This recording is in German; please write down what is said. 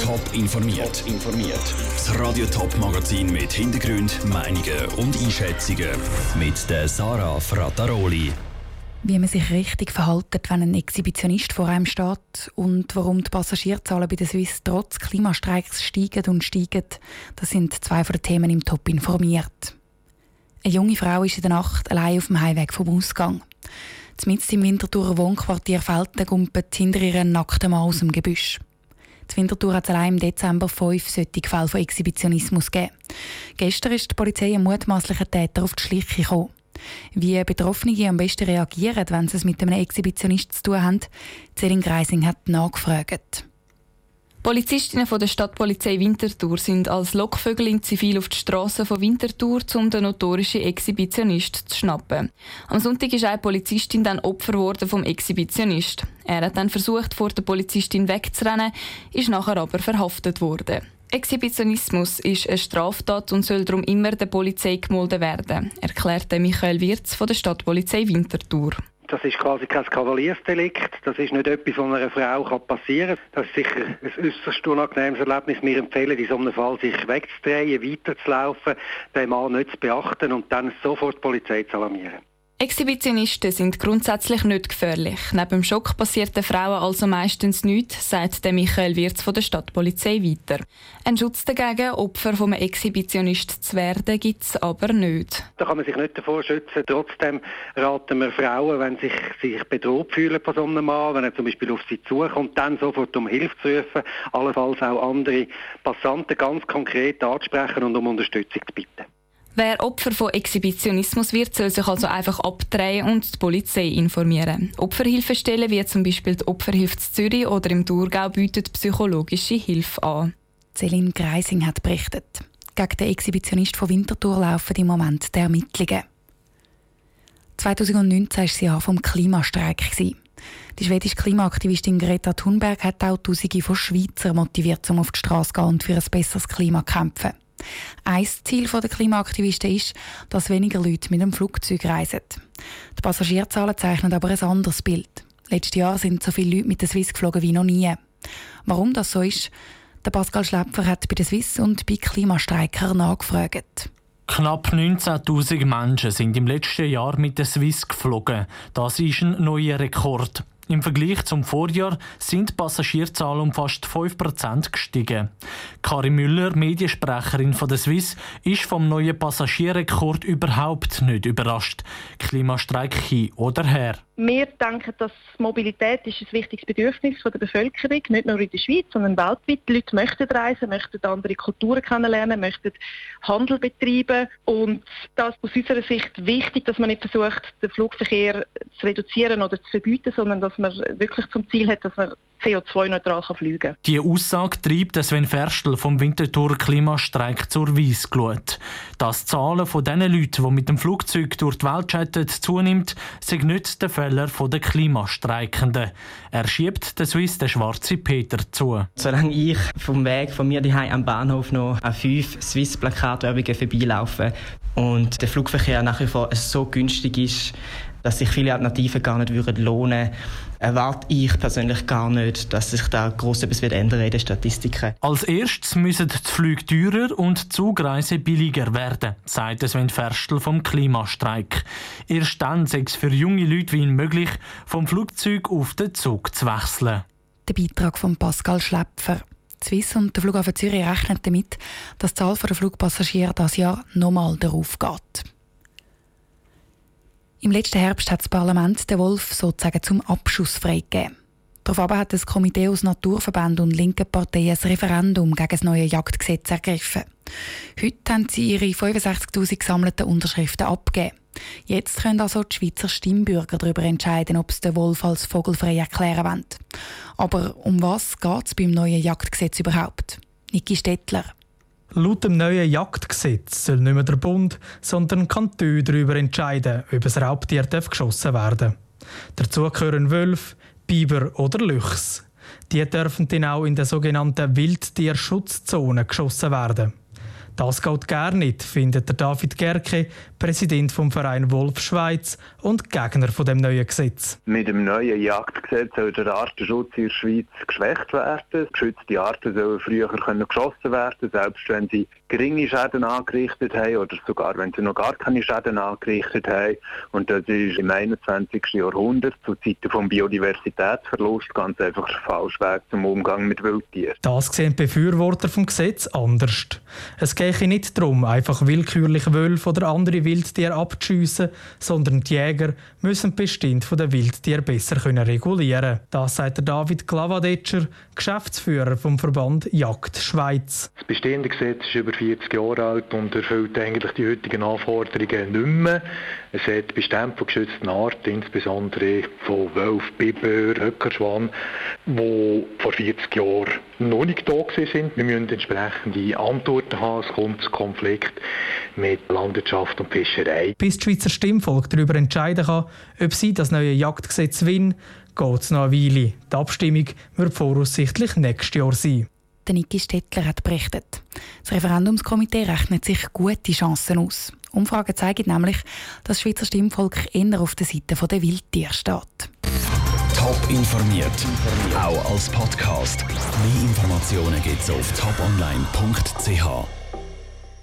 Top informiert. informiert. Das Radio Top Magazin mit Hintergrund, Meinungen und Einschätzungen mit der Sarah Frataroli. Wie man sich richtig verhält, wenn ein Exhibitionist vor einem steht und warum die Passagierzahlen bei der Swiss trotz Klimastreiks steigen und steigen, das sind zwei von den Themen im Top informiert. Eine junge Frau ist in der Nacht allein auf dem Heimweg vom Ausgang. Mitten im Winterthurer Wohnquartier Felden hinter ihren nackten Mann aus dem Gebüsch. Die Winterthur hat allein im Dezember fünf solche Fälle von Exhibitionismus gegeben. Gestern ist die Polizei einem mutmaßlichen Täter auf die Schliche gekommen. Wie Betroffene am besten reagieren, wenn sie es mit einem Exhibitionist zu tun haben, Celine Greising hat nachgefragt. Polizistinnen von der Stadtpolizei Winterthur sind als Lockvögel in Zivil auf die Straße von Winterthur, um den notorischen Exhibitionist zu schnappen. Am Sonntag ist eine Polizistin dann Opfer geworden vom Exhibitionist. Er hat dann versucht, vor der Polizistin wegzurennen, ist nachher aber verhaftet worden. Exhibitionismus ist eine Straftat und soll darum immer der Polizei gemolden werden, erklärte Michael Wirz von der Stadtpolizei Winterthur. Das ist quasi kein Kavaliersdelikt. Das ist nicht etwas, was einer Frau passieren kann. Das ist sicher ein äußerst unangenehmes Erlebnis. Wir empfehlen in so einem Fall, sich wegzudrehen, weiterzulaufen, den Mann nicht zu beachten und dann sofort die Polizei zu alarmieren. Exhibitionisten sind grundsätzlich nicht gefährlich. Neben dem Schock passiert den Frauen also meistens nichts, sagt der Michael Wirz von der Stadtpolizei weiter. Ein Schutz dagegen, Opfer vom Exhibitionist zu werden, gibt es aber nicht. Da kann man sich nicht davor schützen. Trotzdem raten wir Frauen, wenn sich, sich bedroht fühlen von so einem Mann, wenn er zum Beispiel auf sie zukommt, dann sofort um Hilfe zu rufen, allenfalls auch andere Passanten ganz konkret ansprechen und um Unterstützung zu bitten. Wer Opfer von Exhibitionismus wird, soll sich also einfach abdrehen und die Polizei informieren. Opferhilfestellen wie zum Beispiel die Opferhilfe Zürich oder im Thurgau bieten psychologische Hilfe an. Celine Greising hat berichtet. Gegen den Exhibitionist von Winterthur laufen im Moment die Ermittlungen. 2019 war sie Jahr vom Klimastreik. Die schwedische Klimaaktivistin Greta Thunberg hat auch Tausende von Schweizer motiviert, um auf die Straße zu gehen und für ein besseres Klima zu kämpfen. Ein Ziel der Klimaaktivisten ist, dass weniger Leute mit dem Flugzeug reisen. Die Passagierzahlen zeichnen aber ein anderes Bild. Letztes Jahr sind so viele Leute mit der Swiss geflogen wie noch nie. Warum das so ist, der Pascal Schläpfer hat bei der Swiss und bei Klimastreiker nachgefragt. Knapp 19.000 Menschen sind im letzten Jahr mit der Swiss geflogen. Das ist ein neuer Rekord. Im Vergleich zum Vorjahr sind die Passagierzahlen um fast 5% gestiegen. Karin Müller, Mediensprecherin von der Swiss, ist vom neuen Passagierrekord überhaupt nicht überrascht. Klimastreik hin oder her. Wir denken, dass Mobilität ist ein wichtiges Bedürfnis der Bevölkerung, nicht nur in der Schweiz, sondern weltweit. Die Leute möchten reisen, möchten andere Kulturen kennenlernen, möchten Handel betreiben. Und das ist aus unserer Sicht wichtig, dass man nicht versucht, den Flugverkehr zu reduzieren oder zu verbieten, sondern dass man wirklich zum Ziel hat, dass man CO2-neutral fliegen kann. Die Aussage treibt Sven Ferstel vom Winterthur Klimastreik zur Weissglut. Dass die Zahlen von den Leuten, die mit dem Flugzeug durch die Welt chatten, zunimmt, sind nicht der Fehler der Klimastreikenden. Er schiebt den Swiss den schwarzen Peter zu. Solange ich vom Weg von mir daheim am Bahnhof noch an fünf Swiss-Plakatwerbungen vorbeilaufe und der Flugverkehr nach wie vor so günstig ist, dass sich viele Alternativen gar nicht würden lohnen erwarte ich persönlich gar nicht, dass sich da gross etwas wird ändern in den Statistiken. Als erstes müssen die Flüge teurer und die Zugreisen billiger werden, sagt Sven Ferstel vom Klimastreik. Erst dann sei es für junge Leute wie ihn möglich, vom Flugzeug auf den Zug zu wechseln. Der Beitrag von Pascal Schläpfer. Swiss und der Flughafen Zürich rechnen damit, dass die Zahl der Flugpassagiere dieses Jahr nochmal darauf geht. Im letzten Herbst hat das Parlament den Wolf sozusagen zum Abschuss freigegeben. Daraufhin hat das Komitee aus Naturverbänden und linken Parteien ein Referendum gegen das neue Jagdgesetz ergriffen. Heute haben sie ihre 65.000 gesammelten Unterschriften abgegeben. Jetzt können also die Schweizer Stimmbürger darüber entscheiden, ob sie den Wolf als vogelfrei erklären wollen. Aber um was geht es beim neuen Jagdgesetz überhaupt? Niki Stettler. Laut dem neuen Jagdgesetz soll nicht mehr der Bund, sondern Kantone darüber entscheiden, ob ein Raubtier geschossen werden darf. Dazu gehören Wölfe, Biber oder Luchs. Die dürfen dann auch in der sogenannten Wildtierschutzzone geschossen werden. Das geht gar nicht, findet der David Gerke, Präsident vom Verein Wolf Schweiz und Gegner von dem neuen Gesetz. Mit dem neuen Jagdgesetz soll der Artenschutz in der Schweiz geschwächt werden. Geschützte Arten sollen früher können geschossen werden, selbst wenn sie geringe Schäden angerichtet haben oder sogar wenn sie noch gar keine Schäden angerichtet haben. Und das ist im 21. Jahrhundert zu Zeiten vom Biodiversitätsverlust ganz einfach der falsche Weg zum Umgang mit Wildtieren. Das sehen die Befürworter vom Gesetz anders. Es gehe nicht darum, einfach willkürlich Wölfe oder andere Wildtiere abzuschiessen, sondern die Jäger müssen die Bestände der Wildtiere besser können regulieren Das sagt David Glavadetscher, Geschäftsführer vom Verband Jagd Schweiz. Bestehende Gesetz ist über 40 Jahre alt und erfüllt eigentlich die heutigen Anforderungen nicht mehr. Es hat Bestände von geschützten Arten, insbesondere von Wölf, Biber, Höckerschwan, die vor 40 Jahren noch nicht da sind. Wir müssen entsprechende Antworten haben. Es kommt zu Konflikt mit Landwirtschaft und Fischerei. Bis das Schweizer Stimmvolk darüber entscheiden kann, ob sie das neue Jagdgesetz will, geht es noch eine Weile. Die Abstimmung wird voraussichtlich nächstes Jahr sein. Der Niki Stettler hat berichtet. Das Referendumskomitee rechnet sich gute Chancen aus. Umfragen zeigen nämlich, dass das Schweizer Stimmvolk eher auf der Seite der Wildtiere steht. Top informiert, auch als Podcast. Mehr Informationen gibt es auf toponline.ch.